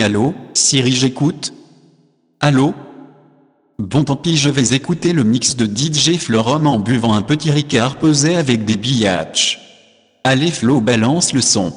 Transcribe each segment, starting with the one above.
Allô, Siri j'écoute. Allô? Bon tant pis je vais écouter le mix de DJ Florum en buvant un petit ricard pesé avec des billaches. Allez Flo balance le son.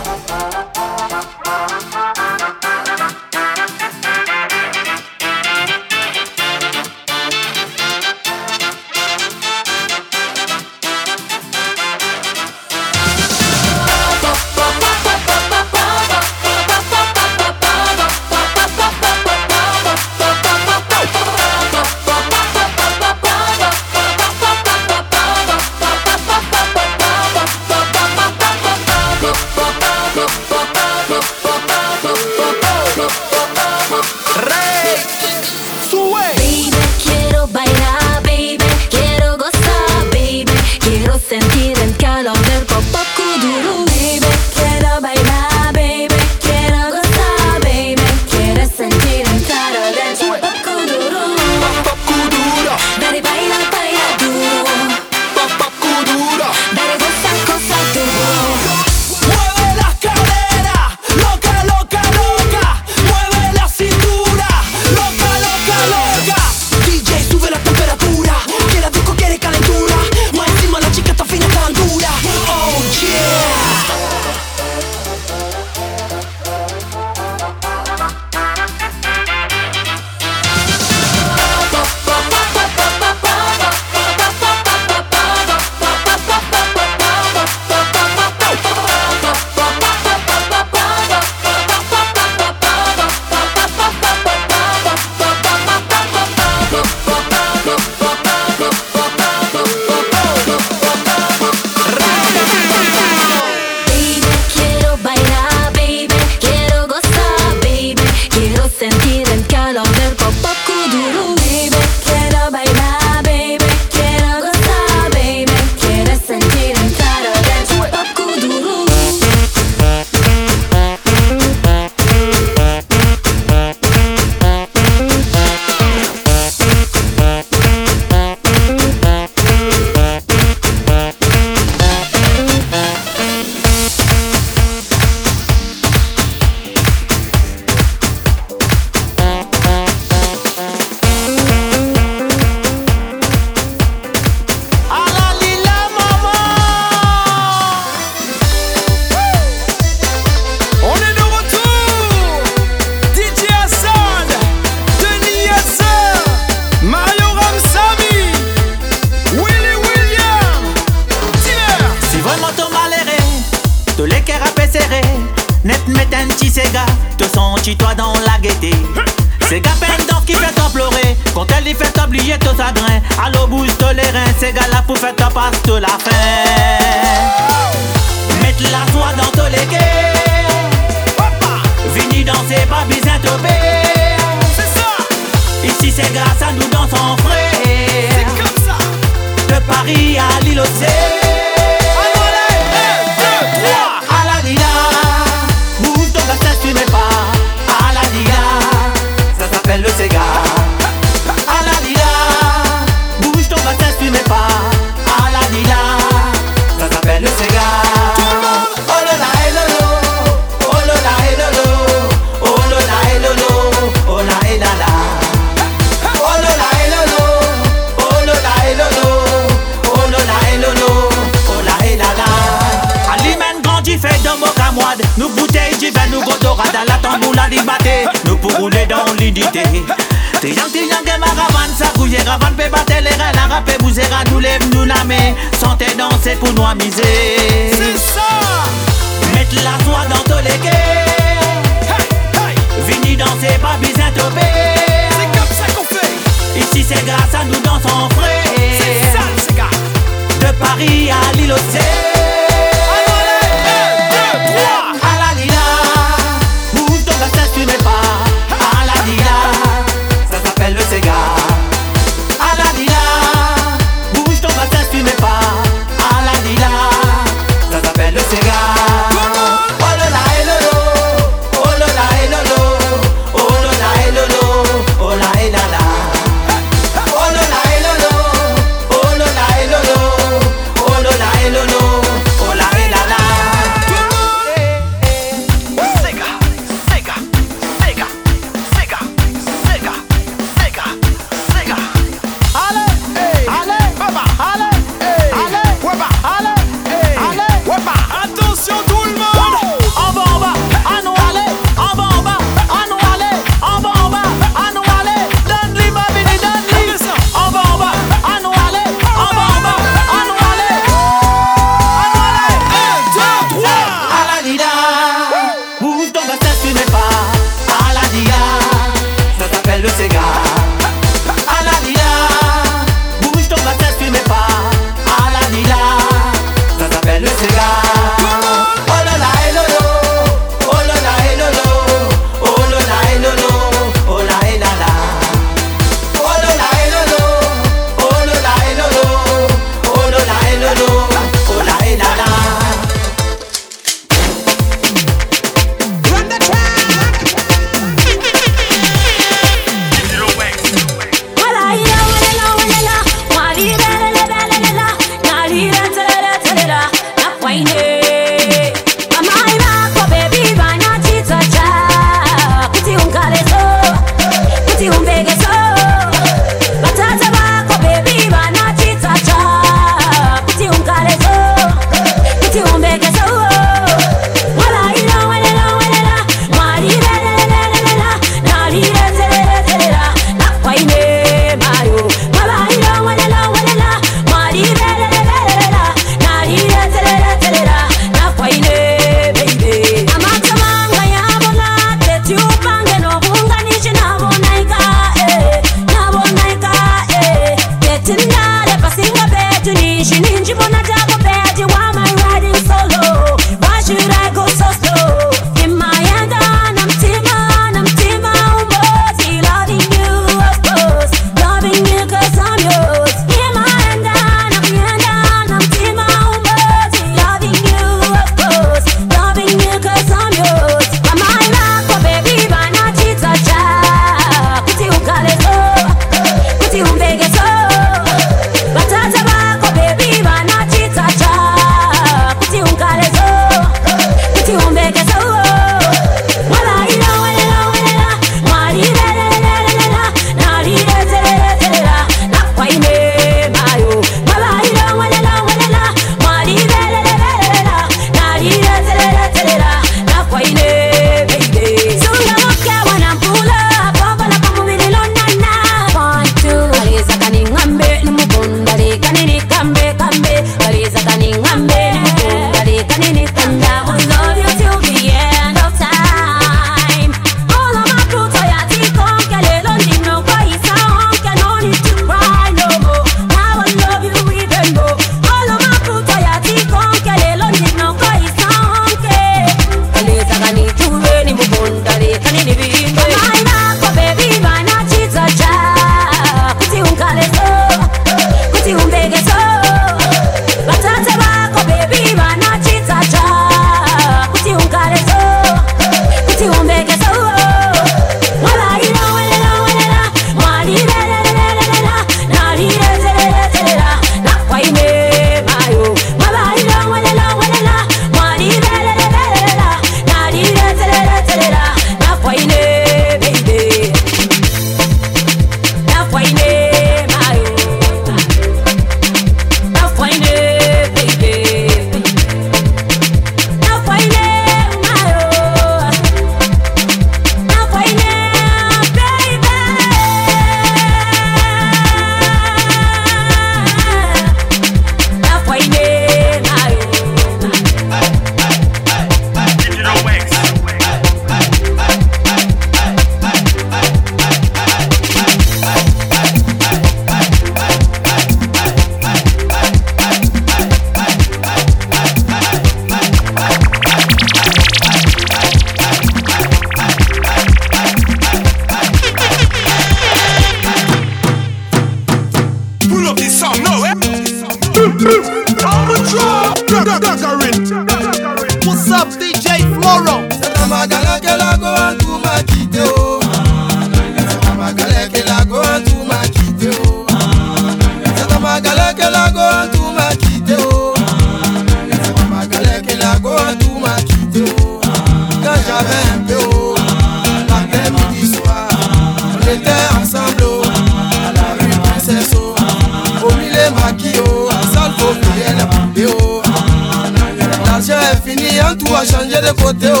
Changé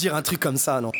dire un truc comme ça, non?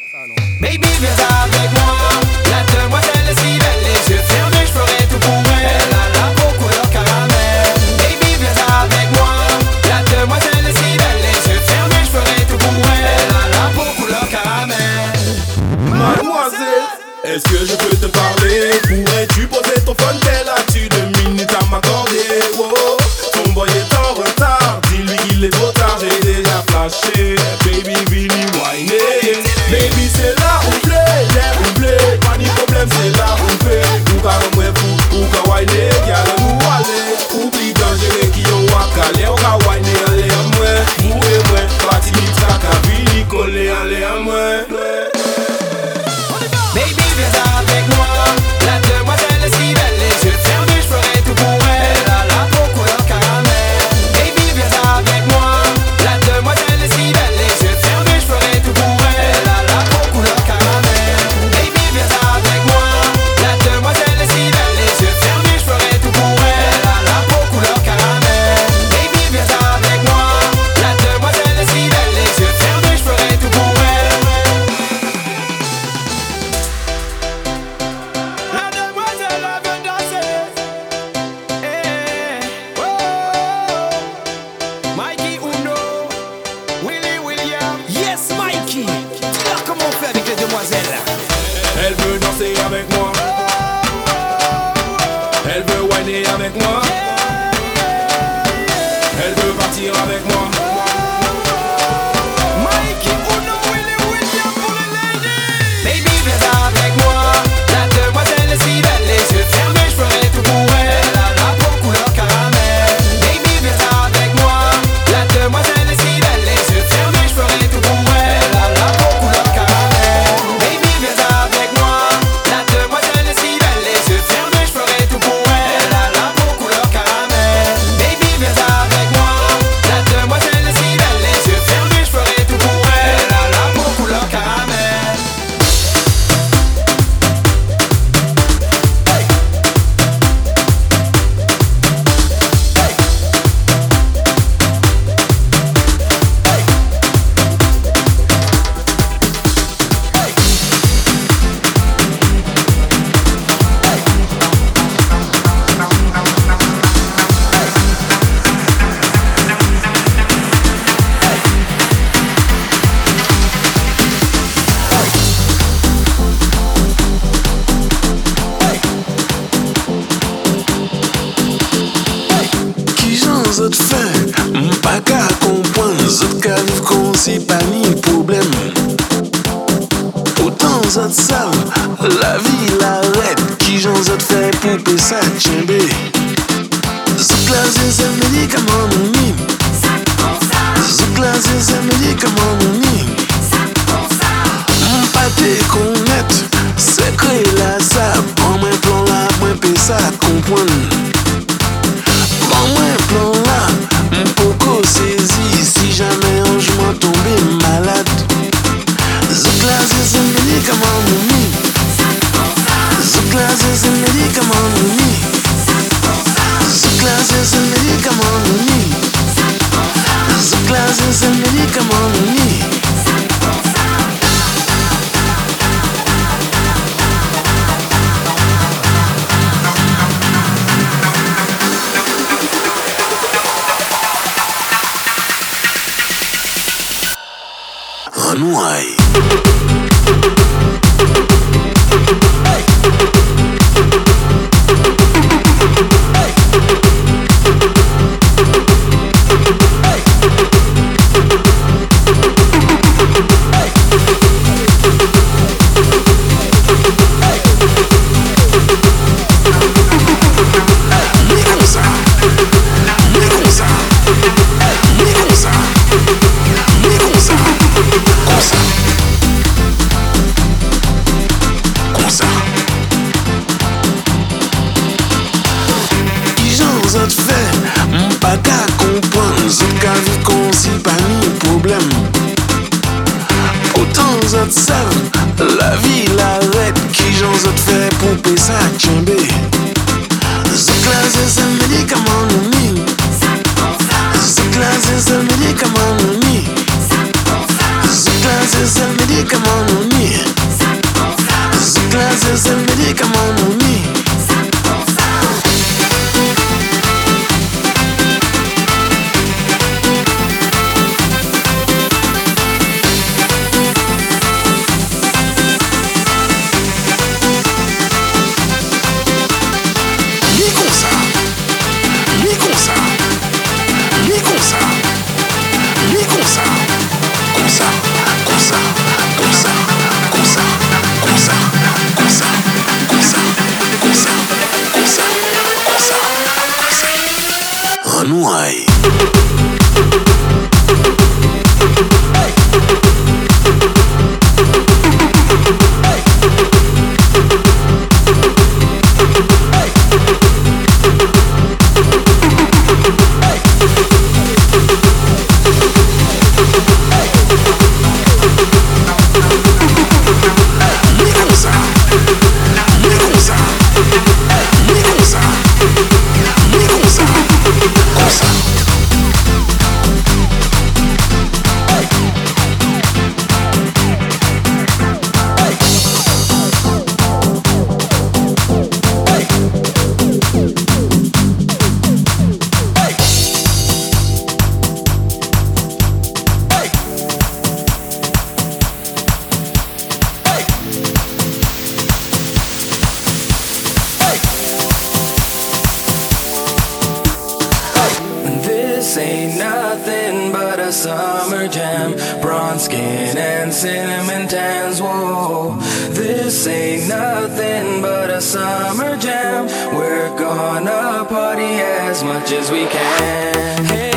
swim. Whoa, this ain't nothing but a summer jam. We're gonna party as much as we can. Hey.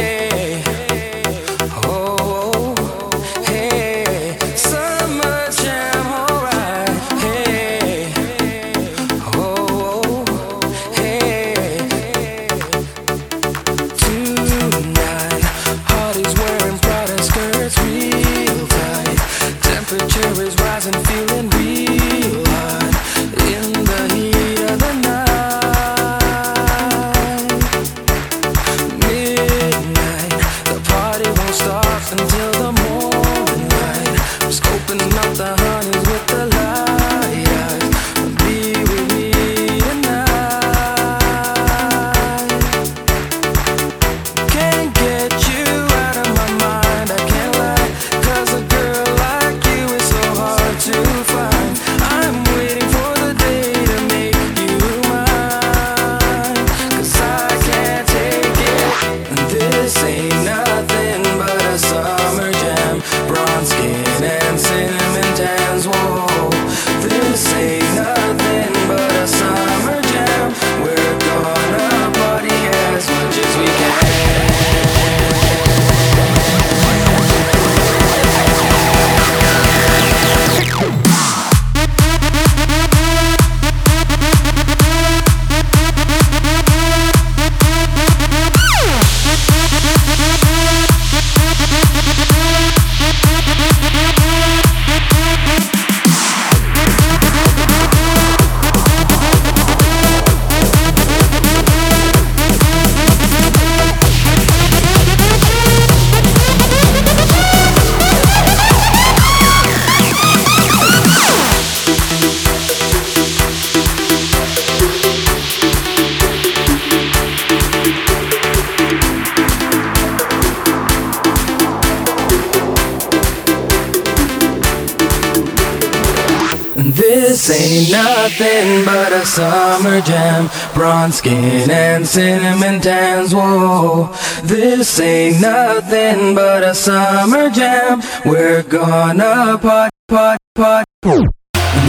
Skin and cinnamon tans, whoa. This ain't nothing but a summer jam. We're gonna pot, pot, pot.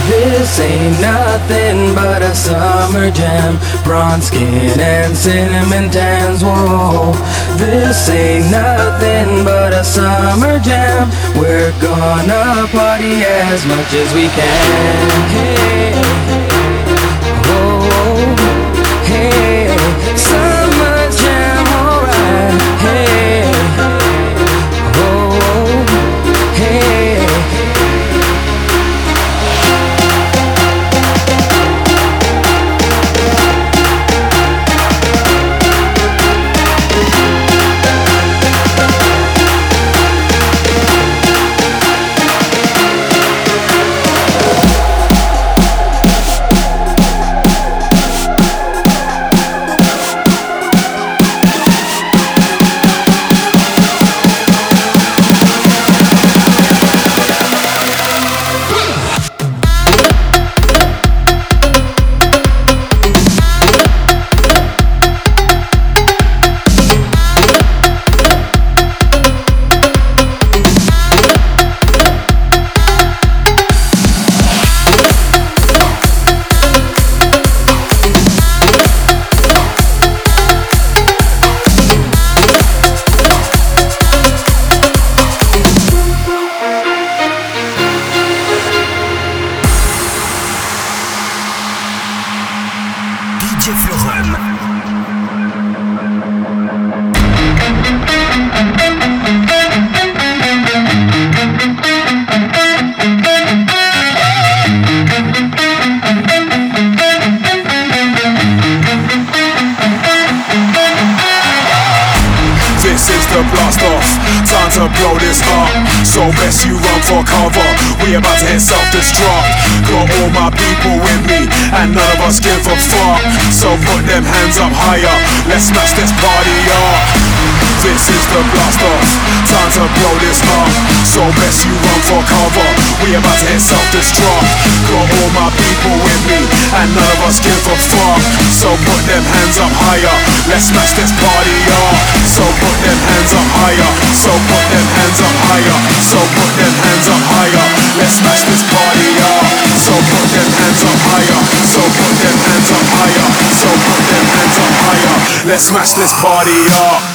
This ain't nothing but a summer jam. Bronze skin and cinnamon tans, whoa. This ain't nothing but a summer jam. We're gonna party as much as we can. Hey, hey. Whoa. Hey, higher, so put them hands up higher, so put them hands up higher. Let's smash this party up. So put them hands up higher, so put them hands up higher, so put them hands up higher. Let's smash this party up.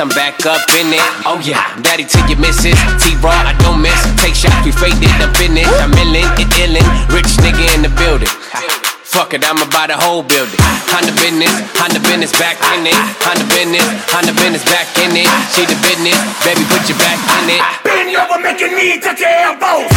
I'm back up in it. Oh yeah, daddy to your missus. T-Raw, I don't miss. Take shots, we faded up in it. I'm illin', it illin'. Rich nigga in the building. Fuck it, I'ma buy the whole building. Honda business, Honda business back in it. Honda business, Honda business back in it. She the business, baby, put your back in it. Bend over, making me touch your elbows.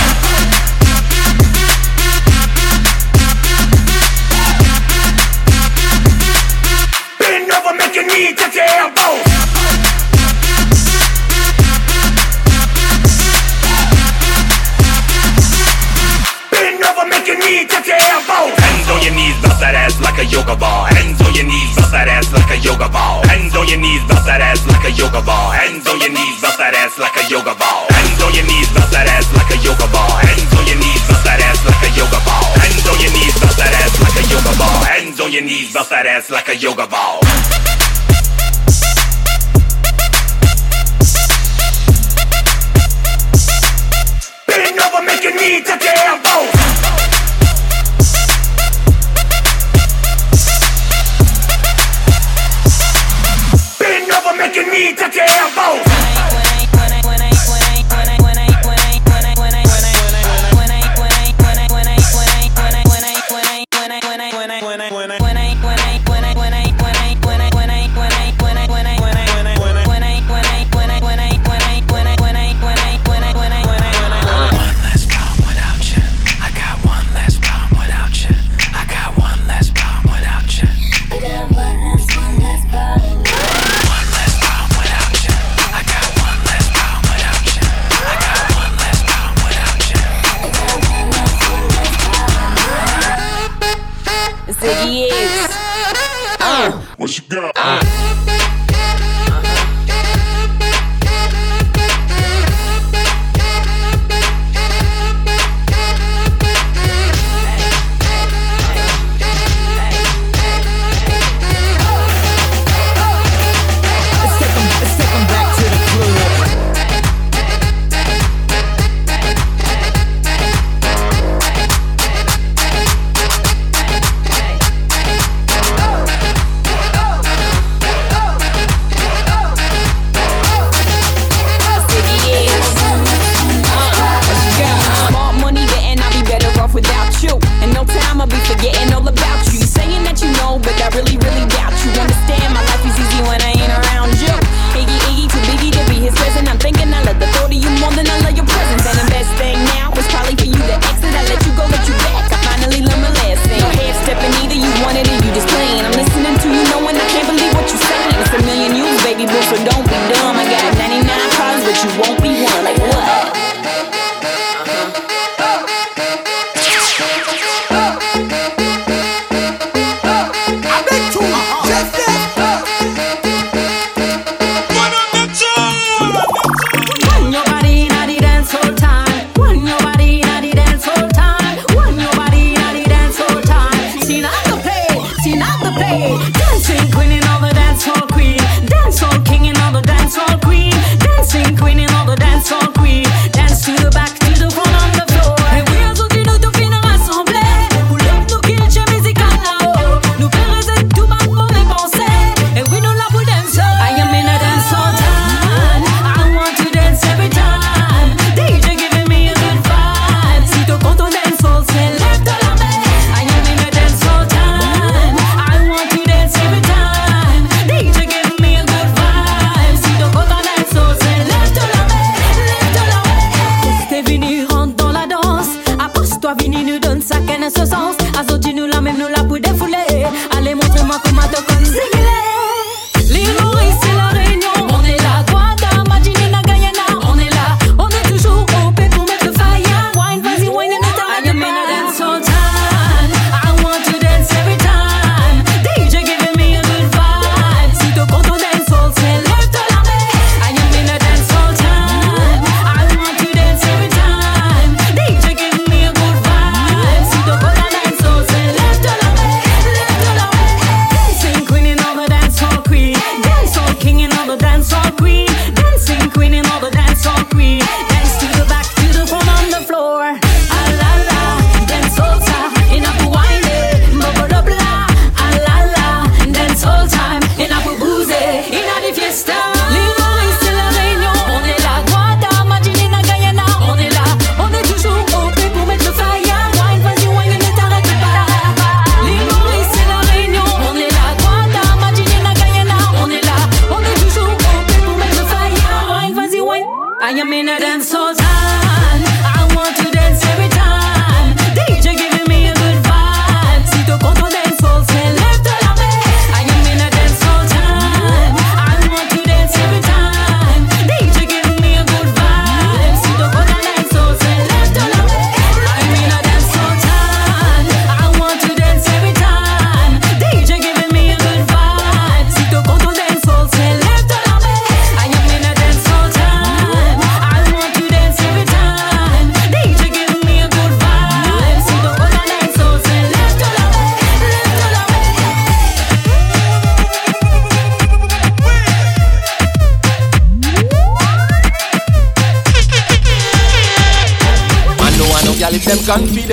Bust that ass like a yoga ball.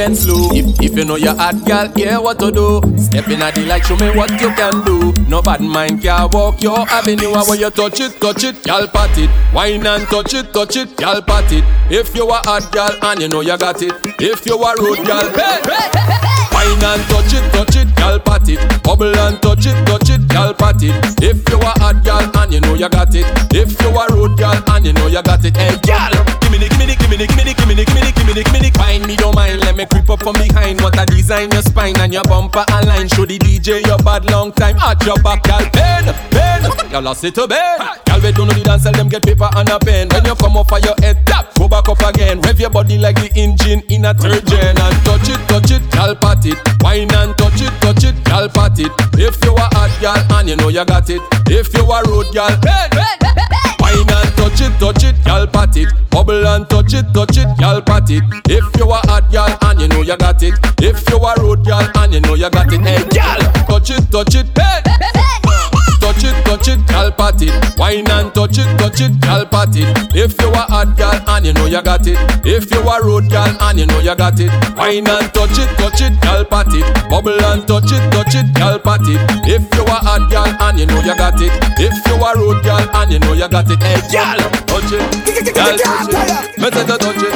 and slow. If you know you're hot, girl, hear what to do. Step in at the light, show me what you can do. No bad mind can walk your avenue. Where you touch it, touch it, girl, pat it. Wine and touch it, touch it, girl, pat it. If you a hot, girl, and you know you got it. If you a rude, girl, hey, hey, hey, hey. Wine and touch it, touch it, girl, pat it. Bubble and touch it, touch it, girl, pat it. If you a hot, girl, and you know you got it. If you a rude, girl, and you know you got it. Hey, girl, give me the, give me the, give me the, give me the, give me the, give me the, give me the, give me the. Find me don't mind, let me creep up from behind wine. What a design, your spine and your bumper align. Show the DJ your bad long time at your back, girl. Bend, bend, y'all lost it to bend. Girl, we don't know the dance, tell them get paper and a pen. When you come off of your head tap, go back up again. Rev your body like the engine in a third and touch it, touch it, girl, pat it. Wine and touch it, touch it, girl, pat it. If you are hot, girl, and you know you got it. If you are rude girl, bend, bend, bend. Wine and touch it, touch it, y'all pat it. Bubble and touch it, touch it, y'all pat it. If you are hot, y'all, and you know you got it. If you a road gal and you know you got it, hey gal, touch it, touch it, hey. Touch it, touch it, gal pat it. Wine and touch it, touch it, gal pat it. If you a hot gal and you know you got it. If you a road gal and you know you got it. Wine and touch it, touch it, gal pat it. Bubble and touch it, touch it, gal pat it. If you a hot gal and you know you got it. If you a road gal and you know you got it. Hey gal, touch it, gal touch it. Me say to touch it,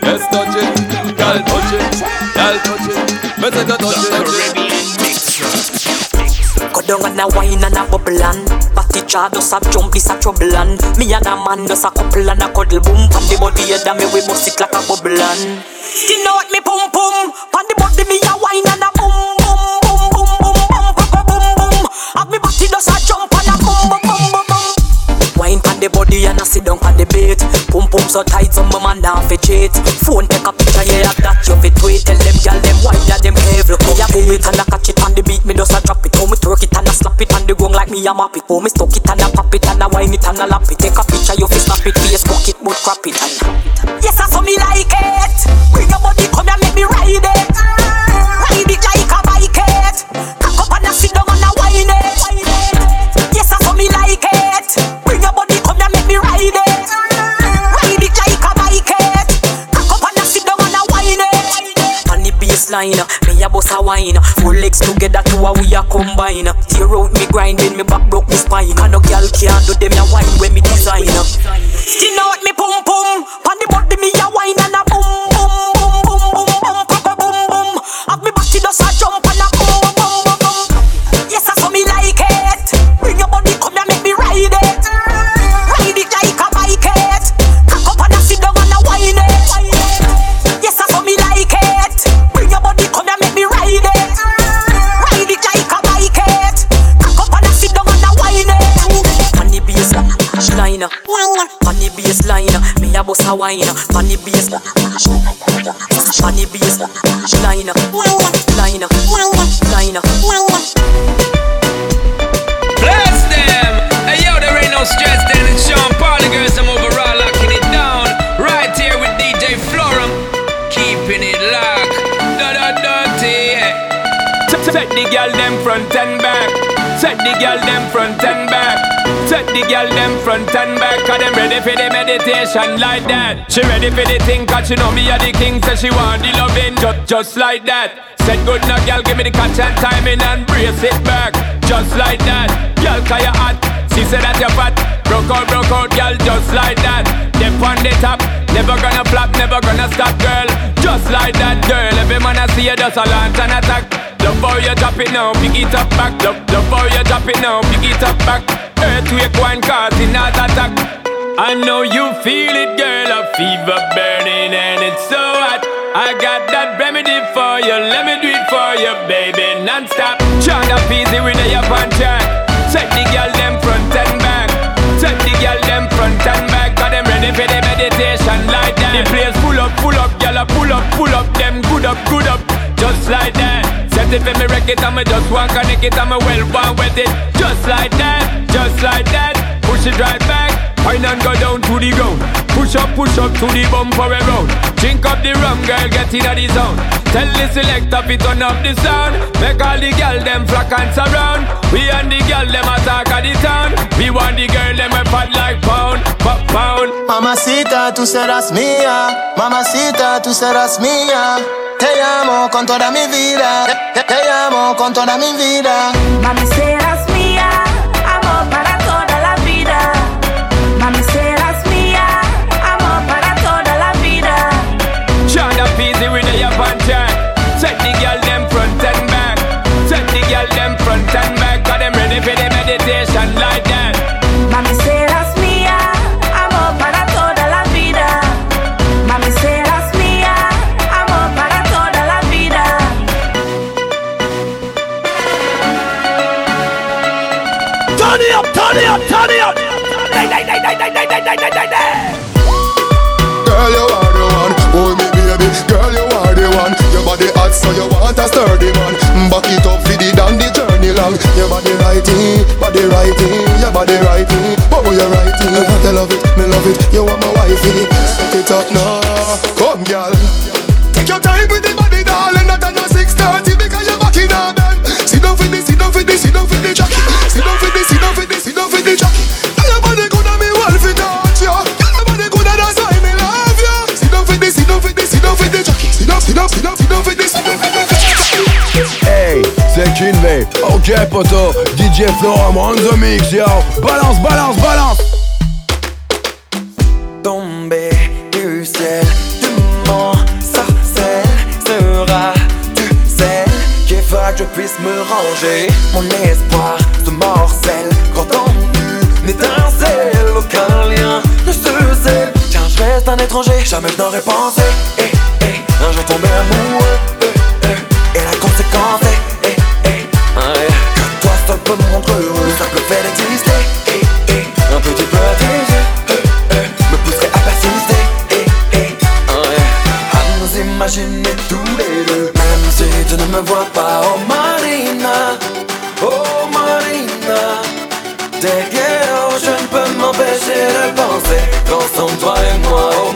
yes touch it, gal touch it, gal touch it. Me say to touch it. Down and a wine and a bubble and Party jar does a jump, this a trouble and Me and a man does a couple and a cuddle boom Pan the body head and me we bust it like a bubble and Skin out me pum pum Pan the body me a wine and a boom boom boom boom boom boom boom boom boom Have me body does a jump and a boom boom boom boom boom Wine pan the body and I sit down pan the bait Pum pum so tight some man now fi cheat Phone take a picture yeah that you fi tweet Tell them gal them wine ya them cave look a pull it and I catch it on the beat me just a drop it How me twerk me a map it. How me stuck it and I pop it and I wine it and I lap it. Take a picture you fi snap it Facebook it but crap it and Yes I saw me like it. Bring your body come and make me ride it. Ride it like a bike it. Cock up and I sit down and I wine it. Yes I saw me like it. Bring your body come and make me ride it. Ride it like a bike it. Cock up and I sit down and I wine it. On the baseline, me a bust a wine. Four legs together a we a combine Tear out me grinding, me back broke me spine. And no girl can't do them a wine when me design Skin out me pum pum a bust a wine On the bass On the bass line Line Line Bless them! Hey yo, there ain't no stress then. It's Sean Paul, the girls, I'm overall locking it down. Right here with DJ Florum, keeping it locked. Da da dirty, yeah. Set the girl them front and back. Set the girl them front girl them front and back. Cause them ready for the meditation like that. She ready for the thing cause she know me are the king. So she want the loving just, just like that. Said good now girl give me the catch and timing and brace it back. Just like that. Girl cause you hot. She said that you're fat. Broke out, broke out, girl, just like that. Dip on the top, never gonna flop, never gonna stop, girl. Just like that, girl. Every man I see you just a launch and attack. Love how you drop it now, pick it up back. Love, love how you drop it now, pick it up back. Earthquake one causing attack. I know you feel it, girl. A fever burning and it's so hot. I got that remedy for you. Let me do it for you, baby, non-stop. China easy with the up on track. Set the girl them front and back. Set the girl them front and back. Got them ready for the meditation like that. The place full up, full up, girl. a Pull up, pull up, them good up, good up, just like that. Set it for me wreck it, I'ma just want connect it, I'ma well want with it, just like that, just like that. Push it right back, wine and go down to the ground. Push up, push up to the bumper around. Drink up the rum, girl, get in the zone. Tell the selector fi turn up the sound. Make all the girl them flock and surround. We and the girl them attack at the town. We want the girl them a fat like pound, pop pound. Mamacita, tú serás mía. Mamacita, tú serás mía. Te amo con toda mi vida. Te, amo con toda mi vida. Mami, serás Turn it up, turn it up. Girl, you are the one. Hold me, baby. Girl, you are the one. Your body hot, so you want a sturdy man. Back it up for the dandy journey long. Your body righty, body righty, your body righty. Oh, you righty. I love it, me love it. You are my wifey. Set it up now, come, girl. Take your time with the body, darling. Not another 6:30 because you're back in a bed. Sit down for this, sit down for this, sit down for the jacket. Sit down. Hey, c'est Kinvey. Ok, poto. DJ Florum on the mix, yo. Balance, balance, balance. Tomber du ciel, tu m'en sorcelles Sera-tu celle qui fera que je puisse me ranger Mon espoir se morcelle quand étincelle Aucun lien ne se je reste un étranger, jamais je n'aurais pensé Un jour amoureux eh, eh, Et la conséquence est eh, Que toi seul peux me rendre heureux Le simple fait d'exister Un petit peu tes eh, Me pousserait à persister À nous imaginer tous les deux Même si tu ne me vois pas Oh Marina Oh Marina. Te quiero, je ne peux m'empêcher de penser Qu'ensemble toi et moi Oh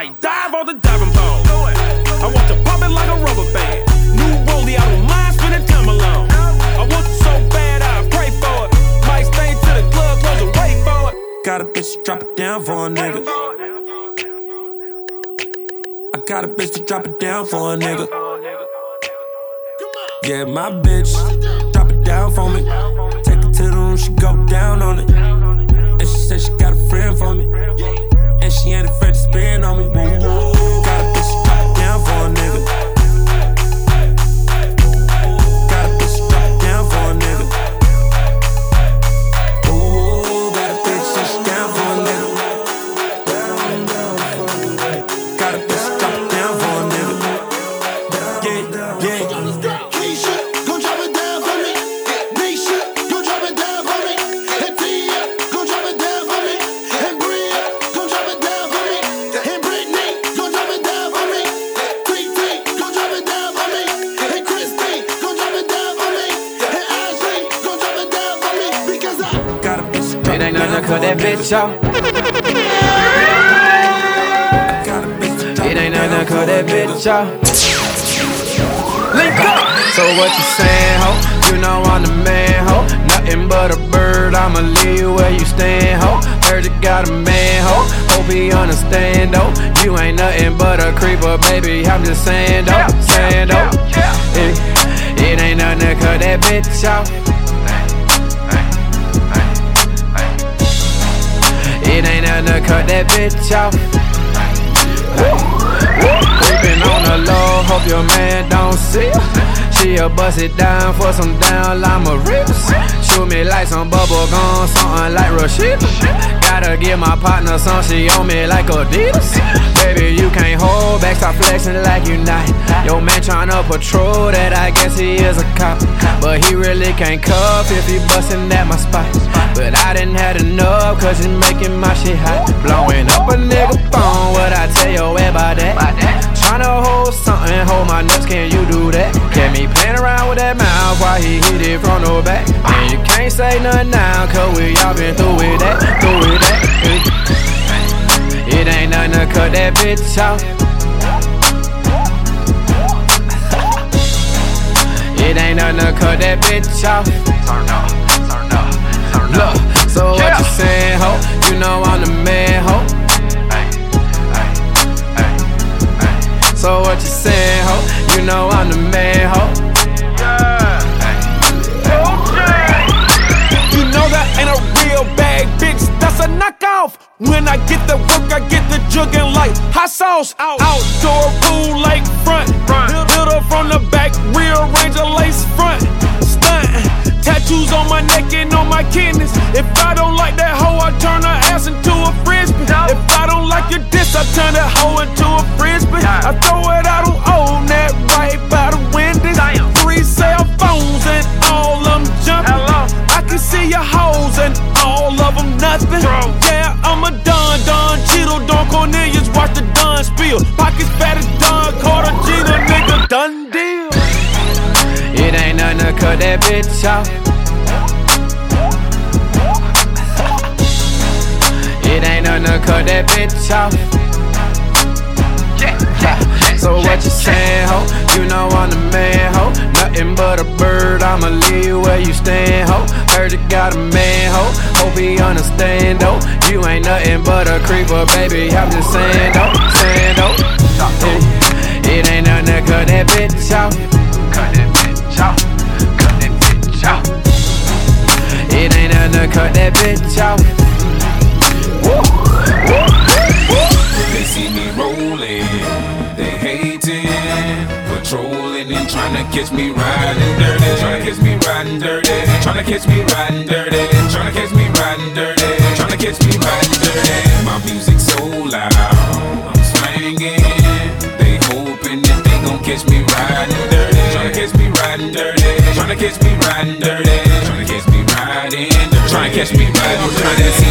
might dive on the diving board. I want to pop it like a rubber band. New rollie, I don't mind spending time alone. I want you so bad, I pray for it. Might stay to the club, close and wait for it. Got a bitch to drop it down for a nigga. I got a bitch to drop it down for a nigga. Yeah, my bitch, drop it down for me. Take it to the room, she go down on it. And she said she got a friend for me. And she ain't to spin on me. Whoa, got that bitch off. It ain't nothing cut that bitch off. Link up. So what you saying, ho? You know I'm the man, ho. Nothing but a bird. I'ma leave you where you stand, ho. Heard you got a man, ho. Hope he understand, though. You ain't nothing but a creeper, baby. I'm just saying, though. Saying, though. It, it ain't nothing cut that bitch off. To cut that bitch off. Creeping on the low, hope your man don't see. She'll bust it down for some down lima rips. Shoot me like some bubble gum, something like Rashida. Gotta give my partner some, she on me like Adidas. Baby, you can't hold back, stop flexing like you not. Your man tryna patrol that, I guess he is a cop. But he really can't cuff if he bustin' at my spot. But I didn't had enough, cause it's making my shit hot. Blowing up a nigga phone, what I tell you about that? Tryna hold something, hold my nuts, can you do that? Kept me playing around with that mouth while he hit it from the back. And you can't say nothing now, cause we all been through with that, through with that. It ain't nothing to cut that bitch off. It ain't nothing to cut that bitch off. Look, so what you saying, ho? You know I'm the man, ho. So what you saying, ho? You know I'm the man, ho. You know that ain't a real bag, bitch. That's a knockoff. When I get the work, I get the jugging like hot sauce. Outdoor pool, lake front. Hit her from the back, rearrange a lace front. Tattoos on my neck and on my kidneys. If I don't like that hoe, I turn her ass into a frisbee. If I don't like your diss, I turn that hoe into a frisbee. I throw it out on old net right by the windows. Three cell phones and all of them jumping. I can see your hoes and all of them nothing. Yeah, I'm a Don, Don Cheeto, Don Cornelius, watch the Don spill. Pockets fat as Don Carter, Gina, nigga. It to cut that bitch off. It ain't nothing to cut that bitch off. So what you saying, ho? You know I'm the man, ho. Nothing but a bird, I'ma leave you where you stand, ho. Heard you got a man, ho. baby, understand though. You ain't nothing but a creeper, baby. I'm just saying though, saying though. It ain't nothing to cut that bitch off. Cut that bitch off. To cut that bitch out. They see me rolling, they hating, patrolling and trying to catch me riding dirty, trying to catch me riding dirty, trying to catch me riding dirty, trying to catch me riding dirty, trying to catch me riding dirty. My music so loud, I'm swinging. They hoping that they gon' catch me riding dirty, trying to catch me riding dirty, trying to catch me riding dirty, trying catch me riding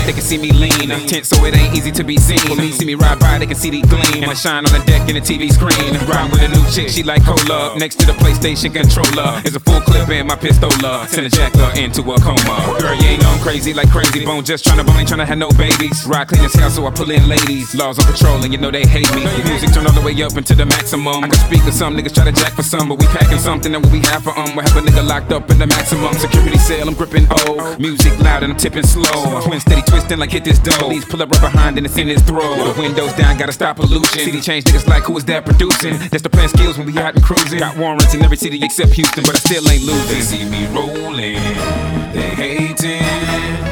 they can see me lean. Tense, so it ain't easy to be seen. For me, see me ride by, they can see the gleam. And I shine on the deck in the TV screen. Ride with a new chick, she like cola. Next to the PlayStation controller is a full clip in my pistola. Send a jacker into a coma. Girl, you ain't on crazy like Krayzie Bone. Just tryna bone, ain't tryna have no babies. Ride clean as hell, so I pull in ladies. Laws on patrol, and you know they hate me. Music turn all the way up into the maximum. I can speak to some niggas try to jack for some, but we packing something that we have for um. We have a nigga locked up in the maximum security cell. I'm gripping O. Music loud and I'm tipping slow. Twin steady twisting like hit this dough. Police pull up right behind and it's in his throat. The windows down, gotta stop pollution. City change niggas like who is that producing? That's the plan skills when we out and cruising. Got warrants in every city except Houston, but I still ain't They losing. see me rolling, they hating,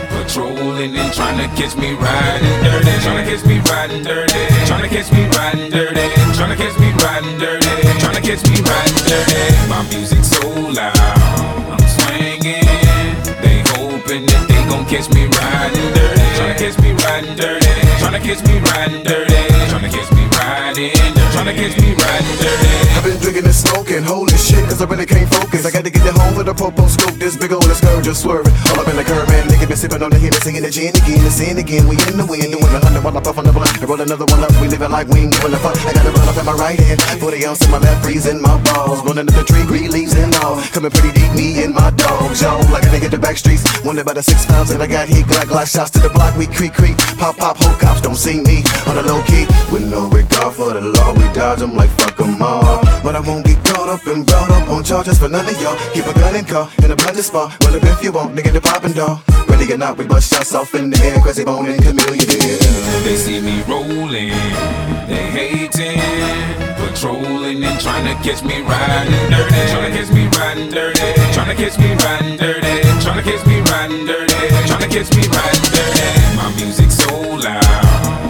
patrolling and trying to catch me riding dirty, trying to catch me riding dirty, trying to catch me riding dirty, trying to catch me riding dirty, trying to catch me riding dirty. My music so loud, I'm swinging. They hoping they gon' catch me riding dirty, Tryna catch me riding dirty, Tryna catch me riding dirty, trying to catch me riding dirty. I've been drinking and smoking, holy shit, cause I really can't focus. I gotta get it home with a popo scope, this big old scourge just swerving. All up in the curb, man, nigga been sipping on the Hennessy and the gin again, the sin again. We in the wind, doing a hundred while I puff on the blunt. And roll another one up, we living like we ain't giving a fuck. I got a run up in my right hand, 40 ounce in my left, freezing my balls. Running up the tree, green leaves and all. Coming pretty deep, me and my dogs, yo. Like a nigga the back streets, wonder about the six pounds and I got here. Glock, glock shots to the block, we creak, creak. Pop, pop, whole cops don't see me on the low key. With no regard for the law, we dodge them like fuck fuck 'em all. But I won't get caught up and brought up on charges for none of y'all. Keep a gun in car in a blended spot. Well, up if you want, nigga, the poppin' dog. Ready or not, we bust shots off in the air. Krayzie Bone and chameleon. They see me rolling, they hating, patrolling and trying to catch me riding dirty, trying to catch me riding dirty, trying to catch me riding dirty, trying to catch me riding dirty, trying to catch me riding dirty. My music so loud,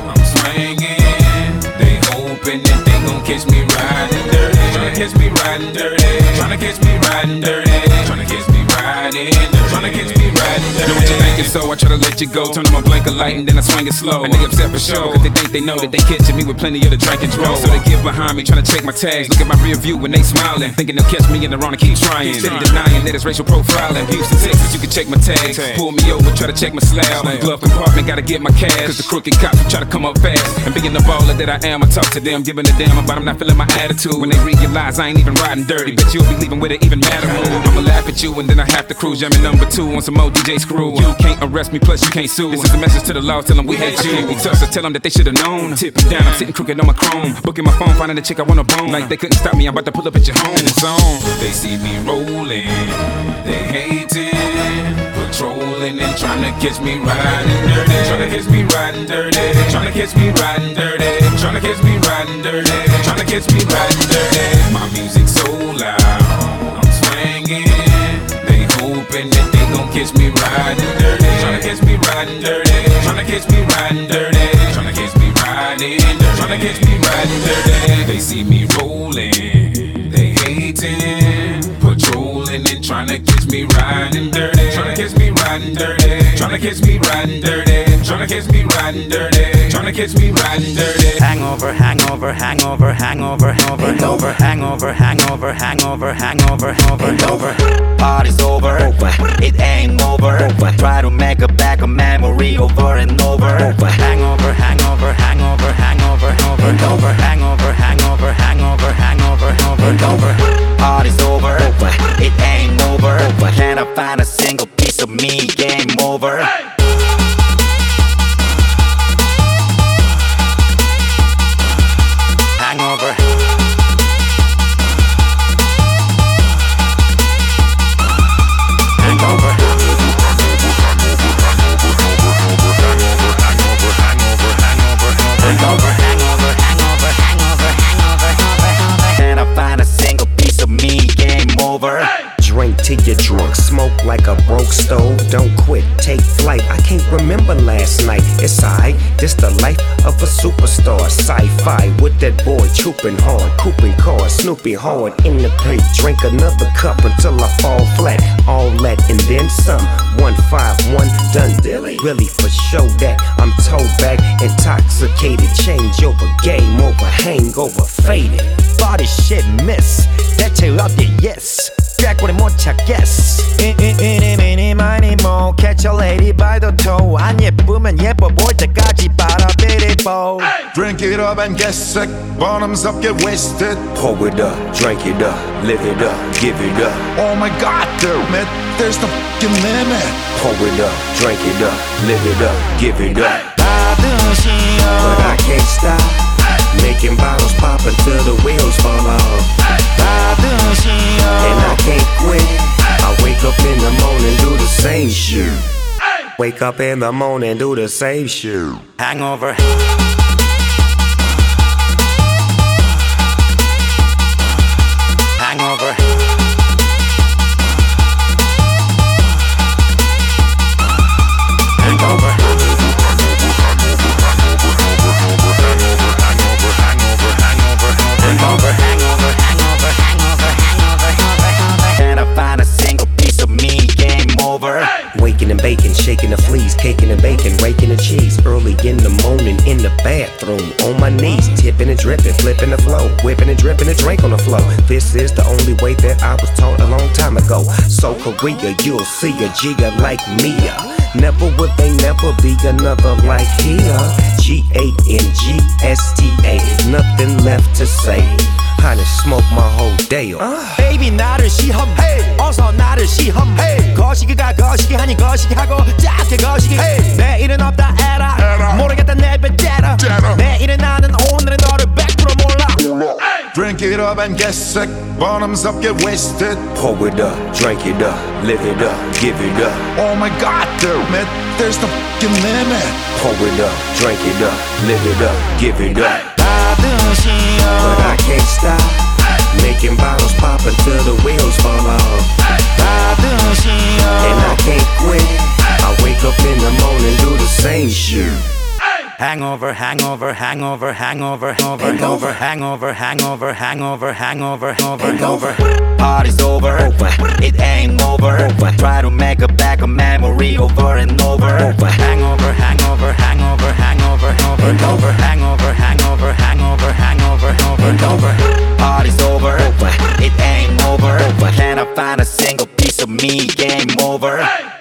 catch me riding dirty, to catch me riding dirty, trying to catch me riding dirty, trying to catch me riding to catch me riding. Know what you're thinking, so I try to let you go. Turn on my blanket light and then I swing it slow. And they upset for sure, cause they think they know that they catching me with plenty of the drink and draw. So they get behind me, trying to check my tags. Look at my rear view when they smiling. Thinking they'll catch me in the wrong and keep trying. Steady denying that it's racial profiling. Houston, Texas, you can check my tags. Pull me over, try to check my slab. Glove compartment, gotta get my cash. Cause the crooked cops try to come up fast. And being the baller that I am, I talk to them, giving a damn about them not feeling my attitude. When they realize I ain't even riding dirty, bet you'll be leaving with it even matter move. I'ma laugh at you and then I to cruise. Jamming number two on some old DJ Screw. You can't arrest me, plus you can't sue. This is a message to the law, tell them we hate you. We tough, so tell them that they should've known. Tip me down, I'm sitting crooked on my chrome. Booking my phone, finding a chick I wanna bone. Like they couldn't stop me, I'm about to pull up at your home. On. They see me rolling, they hating, patrolling and trying to catch me riding dirty, trying to catch me riding dirty, trying to catch me riding dirty, trying to catch me riding dirty, trying to catch me riding dirty. My music so loud. Hoping that they gon' catch me riding dirty, trying to catch me riding dirty, trying to catch me riding dirty, trying to catch me riding. Dirty, trying to catch me riding dirty. They see me rolling, they hating, patrolling and trying to catch me riding dirty, trying to catch me riding dirty, trying to catch me riding dirty, trying to catch me riding dirty, trying to catch me riding dirty. Hangover, hangover, hangover, hangover, hangover, hangover, hangover, hangover, hangover, hangover, hangover, hangover. Party's over, it ain't over. Try to make a back a memory over and over. Hangover, hangover, hangover, hangover, hangover, hangover, hangover, hangover, hangover, hangover, hangover, hangover. Party's over, it ain't over. Can I find a single piece of me? Game over. Hangover. over. till you're drunk. Smoke like a broke stove, don't quit, take flight. I can't remember last night, it's alright. This the life of a superstar. Sci fi with that boy trooping hard, cooping cars, Snoopy hard in the paint. Drink another cup until I fall flat. All that and then some. One five, one done dilly. Really for show that I'm toe back, intoxicated. Change over, game over, hangover, faded. Body shit miss, that you up there, yes 꾀꼬리 못 찾겠어 이이이니 많이 못 catch a lady by the toe 안 예쁘면 예뻐 보일 때까지 빨아들이고 Drink it up and get sick. Bottoms up, get wasted. Pour it up, drink it up, live it up, give it up. Oh my god, damn it. There's the fucking limit. Pour it up, drink it up, live it up, give it up. 받으시오 But I can't stop. Making bottles pop until the wheels fall off. And I can't quit. I wake up in the morning, do the same shit. Wake up in the morning, do the same shit. Hangover. Bathroom, on my knees, tipping and dripping, flipping the flow, whipping and dripping a drink on the floor. This is the only way that I was taught a long time ago. So Korea, you'll see a Gia like Mia. Never would they never be another like here. G A N G S T A, nothing left to say Honey, smoke my whole day up. Baby 나를 시험해 어서 나를 시험해 거시기가 거시기 하니 거시기 하고 작게 거시기 내일은 없다 에라 모르겠다 내뱉 째라 내일은 나는 오늘은 너를 100% 몰라 Drink it up and get sick. Bottoms up, get wasted. Pour it up, drink it up, live it up, give it up. Oh my god, damn it. There's the fucking limit. Pour it up, drink it up, live it up, give it up. 받으시오 But I can't stop making bottles pop until the wheels fall off. And I can't quit. I wake up in the morning, do the same shit. Hangover, hangover, hangover, hangover, over. hangover, hangover, hangover, hangover, hangover, hangover, hangover. Party's over, it ain't over. Try to make a back a memory over and over. Hangover, hangover, hangover, hangover, hangover, hangover, hangover, hangover, hangover, hangover. Party's over, it ain't over. Can I find a single piece of me? Game over.